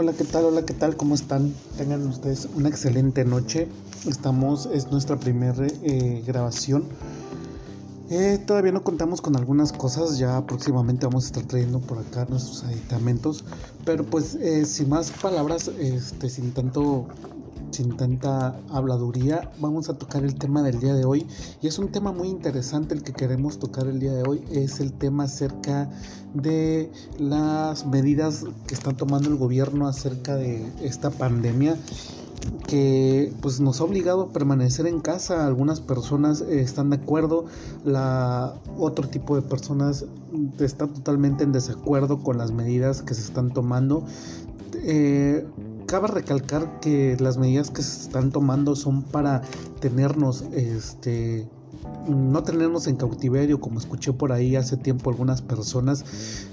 Hola, ¿qué tal? Hola, ¿qué tal? ¿Cómo están? Tengan ustedes una excelente noche. Estamos, es nuestra primera eh, grabación. Eh, todavía no contamos con algunas cosas, ya próximamente vamos a estar trayendo por acá nuestros aditamentos, pero pues eh, sin más palabras, este, sin tanto sin tanta habladuría, vamos a tocar el tema del día de hoy. Y es un tema muy interesante el que queremos tocar el día de hoy. Es el tema acerca de las medidas que está tomando el gobierno acerca de esta pandemia que pues nos ha obligado a permanecer en casa. Algunas personas están de acuerdo, la otro tipo de personas está totalmente en desacuerdo con las medidas que se están tomando. Eh, cabe recalcar que las medidas que se están tomando son para tenernos, este, no tenernos en cautiverio, como escuché por ahí hace tiempo algunas personas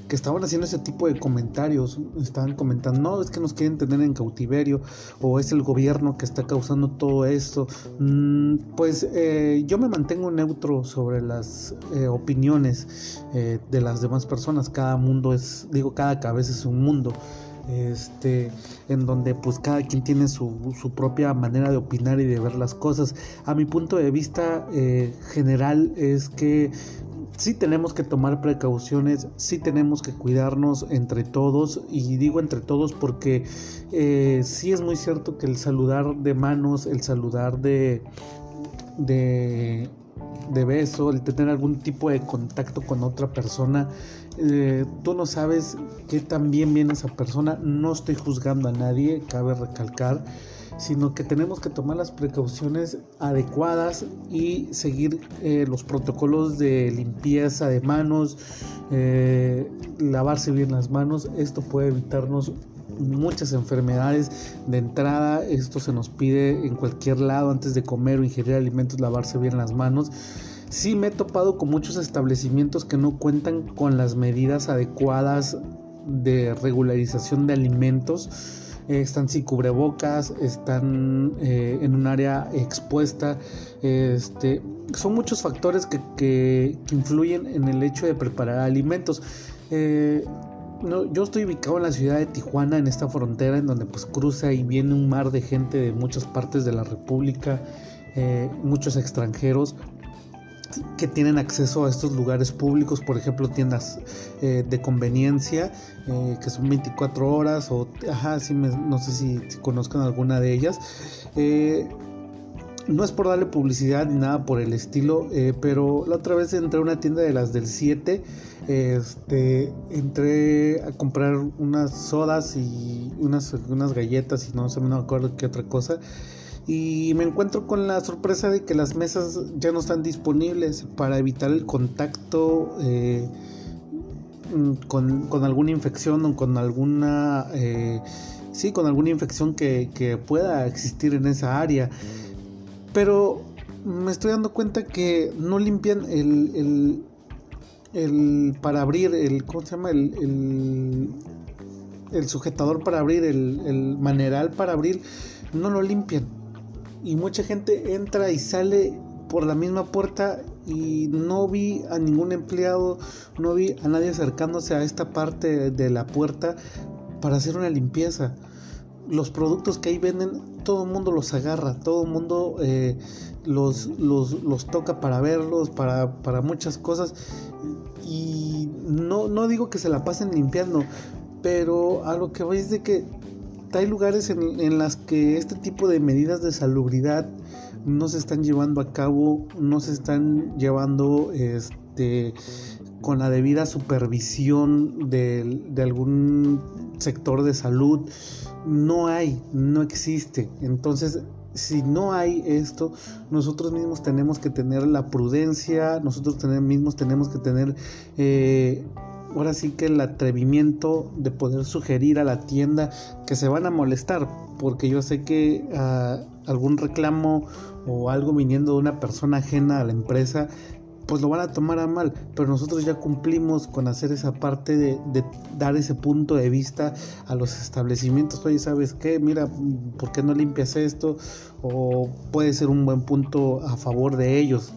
que estaban haciendo ese tipo de comentarios, estaban comentando, no, es que nos quieren tener en cautiverio, o es el gobierno que está causando todo esto. Mm, pues eh, yo me mantengo neutro sobre las eh, opiniones eh, de las demás personas, cada mundo es, digo, cada cabeza es un mundo este, en donde pues cada quien tiene su, su, propia manera de opinar y de ver las cosas. A mi punto de vista eh, general es que sí tenemos que tomar precauciones, sí tenemos que cuidarnos entre todos y digo entre todos porque eh, sí es muy cierto que el saludar de manos, el saludar de, de de beso, el tener algún tipo de contacto con otra persona, eh, tú no sabes qué tan bien viene esa persona. No estoy juzgando a nadie, cabe recalcar, sino que tenemos que tomar las precauciones adecuadas y seguir eh, los protocolos de limpieza de manos, eh, lavarse bien las manos. Esto puede evitarnos muchas enfermedades de entrada. Esto se nos pide en cualquier lado antes de comer o ingerir alimentos, lavarse bien las manos. Sí me he topado con muchos establecimientos que no cuentan con las medidas adecuadas de regularización de alimentos. Eh, están sin cubrebocas, están eh, en un área expuesta. Este, son muchos factores que, que, influyen en el hecho de preparar alimentos. Eh, no, yo estoy ubicado en la ciudad de Tijuana, en esta frontera en donde pues cruza y viene un mar de gente de muchas partes de la República, eh, muchos extranjeros que tienen acceso a estos lugares públicos, por ejemplo tiendas eh, de conveniencia eh, que son 24 horas o, ajá, sí no sé si, conozcan alguna de ellas no es por darle publicidad ni nada por el estilo, eh, pero la otra vez entré a una tienda de las del 7, este, entré a comprar unas sodas y unas, unas galletas y no sé, no me acuerdo qué otra cosa. Y me encuentro con la sorpresa de que las mesas ya no están disponibles para evitar el contacto eh, con, con, alguna infección o con alguna... Eh, sí, con alguna infección que, que pueda existir en esa área. Pero me estoy dando cuenta que no limpian el, el, para abrir, el, ¿cómo se llama? El, el, sujetador para abrir, el, el maneral para abrir, no lo limpian. Y mucha gente entra y sale por la misma puerta y no vi a ningún empleado, no vi a nadie acercándose a esta parte de la puerta para hacer una limpieza los productos que ahí venden, todo el mundo los agarra, todo el mundo eh, los, los, toca para verlos, para, para muchas cosas. Y no, no digo que se la pasen limpiando, pero a lo que voy es de que hay lugares en, en las que este tipo de medidas de salubridad no se están llevando a cabo, no se están llevando este con la debida supervisión de, de algún sector de salud no hay, no existe. Entonces, si no hay esto, nosotros mismos tenemos que tener la prudencia, nosotros mismos tenemos que tener, eh, ahora sí que el atrevimiento de poder sugerir a la tienda que se van a molestar, porque yo sé que ah, algún reclamo o algo viniendo de una persona ajena a la empresa pues lo van a tomar a mal, pero nosotros ya cumplimos con hacer esa parte de, dar ese punto de vista a los establecimientos. Oye, ¿sabes qué? Mira, ¿por qué no limpias esto? O puede ser un buen punto a favor de ellos.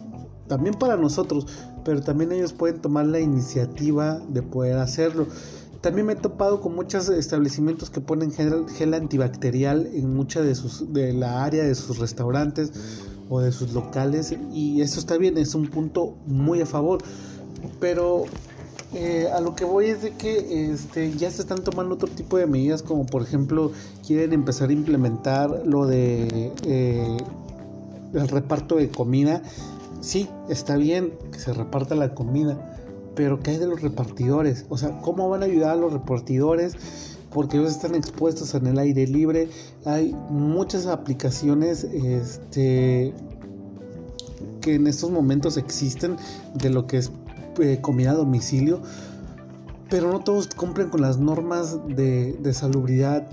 También para nosotros, pero también ellos pueden tomar la iniciativa de poder hacerlo. también me he topado con muchos establecimientos que ponen gel, antibacterial en mucha de sus de la área de sus restaurantes o de sus locales y eso está bien, es un punto muy a favor. Pero eh, a lo que voy es de que este, ya se están tomando otro tipo de medidas, como por ejemplo quieren empezar a implementar lo de eh, el reparto de comida. Sí, está bien que se reparta la comida, pero ¿qué hay de los repartidores? O sea, ¿cómo van a ayudar a los repartidores? Porque ellos están expuestos en el aire libre. Hay muchas aplicaciones este, que en estos momentos existen de lo que es eh, comida a domicilio, pero no todos cumplen con las normas de, salubridad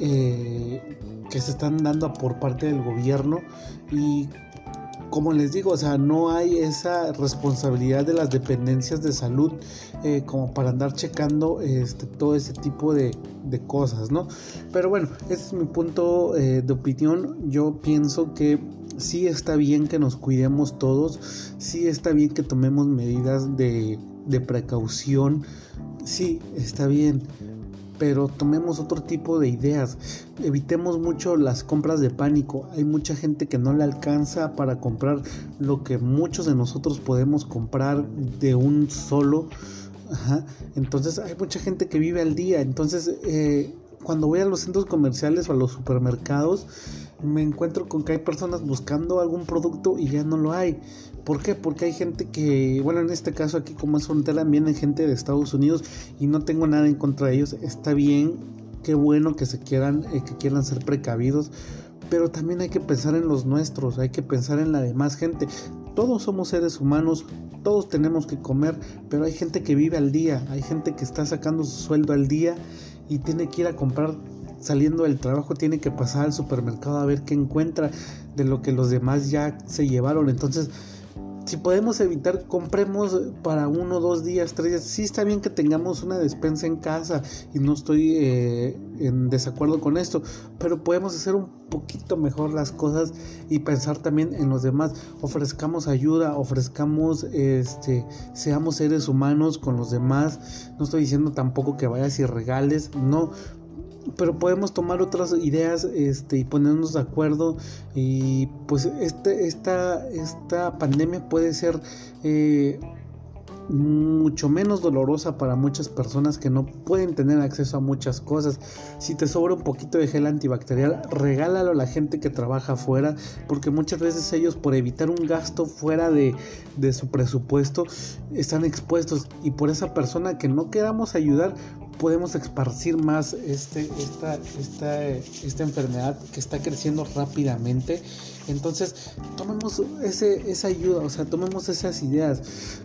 eh, que se están dando por parte del gobierno y como les digo, o sea, no hay esa responsabilidad de las dependencias de salud eh, como para andar checando este, todo ese tipo de, cosas, ¿no? Pero bueno, ese es mi punto de opinión. Yo pienso que sí está bien que nos cuidemos todos, sí está bien que tomemos medidas de, precaución, sí está bien, pero tomemos otro tipo de ideas. Evitemos mucho las compras de pánico. Hay mucha gente que no le alcanza para comprar lo que muchos de nosotros podemos comprar de un solo. Entonces hay mucha gente que vive al día. Entonces eh, cuando voy a los centros comerciales o a los supermercados, me encuentro con que hay personas buscando algún producto y ya no lo hay. ¿Por qué? Porque hay gente que, bueno, en este caso aquí como es frontera, vienen gente de Estados Unidos y no tengo nada en contra de ellos. Está bien, qué bueno que se quieran, eh, que quieran ser precavidos, pero también hay que pensar en los nuestros, hay que pensar en la demás gente. Todos somos seres humanos, todos tenemos que comer, pero hay gente que vive al día, hay gente que está sacando su sueldo al día y tiene que ir a comprar saliendo del trabajo tiene que pasar al supermercado a ver qué encuentra de lo que los demás ya se llevaron. Entonces, si podemos evitar, compremos para uno, dos días, tres días. Sí está bien que tengamos una despensa en casa y no estoy eh, en desacuerdo con esto, pero podemos hacer un poquito mejor las cosas y pensar también en los demás. Ofrezcamos ayuda, ofrezcamos, este, seamos seres humanos con los demás. No estoy diciendo tampoco que vayas y regales, no, pero podemos tomar otras ideas este, y ponernos de acuerdo y pues este, esta, esta pandemia puede ser eh, mucho menos dolorosa para muchas personas que no pueden tener acceso a muchas cosas. Si te sobra un poquito de gel antibacterial, regálalo a la gente que trabaja afuera, porque muchas veces ellos por evitar un gasto fuera de, de su presupuesto están expuestos y por esa persona que no queramos ayudar podemos esparcir más este, esta, esta, esta enfermedad que está creciendo rápidamente entonces, tomemos ese, esa ayuda, o sea, tomemos esas ideas.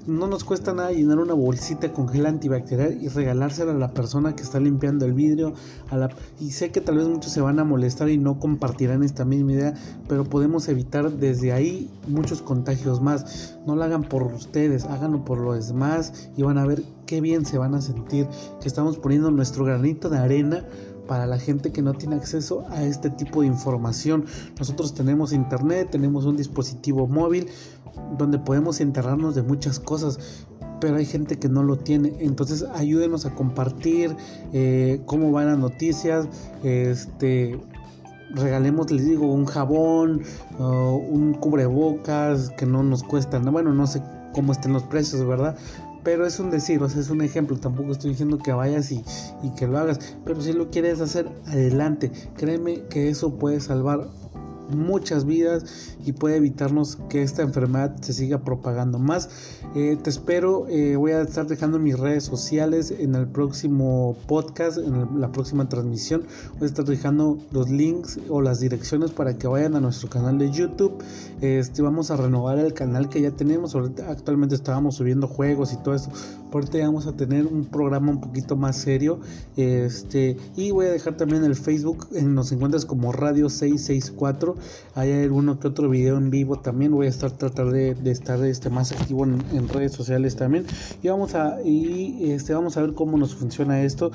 No nos cuesta nada llenar una bolsita con gel antibacterial y regalársela a la persona que está limpiando el vidrio. A la, y sé que tal vez muchos se van a molestar y no compartirán esta misma idea, pero podemos evitar desde ahí muchos contagios más. No lo hagan por ustedes, háganlo por los demás y van a ver qué bien se van a sentir que estamos poniendo nuestro granito de arena para la gente que no tiene acceso a este tipo de información. Nosotros tenemos internet, tenemos un dispositivo móvil donde podemos enterrarnos de muchas cosas, pero hay gente que no lo tiene. Entonces ayúdenos a compartir eh, cómo van las noticias, este regalemos, les digo, un jabón, un cubrebocas que no nos cuesta, bueno, no sé cómo estén los precios, ¿verdad? Pero es un decir, o sea, es un ejemplo. Tampoco estoy diciendo que vayas y, y que lo hagas. Pero si lo quieres hacer, adelante. Créeme que eso puede salvar muchas vidas y puede evitarnos que esta enfermedad se siga propagando más. Eh, te espero, eh, voy a estar dejando mis redes sociales en el próximo podcast, en la próxima transmisión. Voy a estar dejando los links o las direcciones para que vayan a nuestro canal de YouTube. Este, vamos a renovar el canal que ya tenemos. actualmente estábamos subiendo juegos y todo eso. Ahorita vamos a tener un programa un poquito más serio. Este, y voy a dejar también el Facebook. Nos encuentras como Radio 664 hay alguno que otro video en vivo también. Voy a estar tratar de, estar este, más activo en, redes sociales también. Y vamos a, este, vamos a ver cómo nos funciona esto.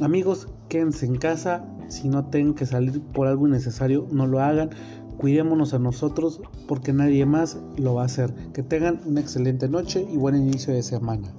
Amigos, quédense en casa. Si no tienen que salir por algo necesario, no lo hagan. Cuidémonos a nosotros porque nadie más lo va a hacer. Que tengan una excelente noche y buen inicio de semana.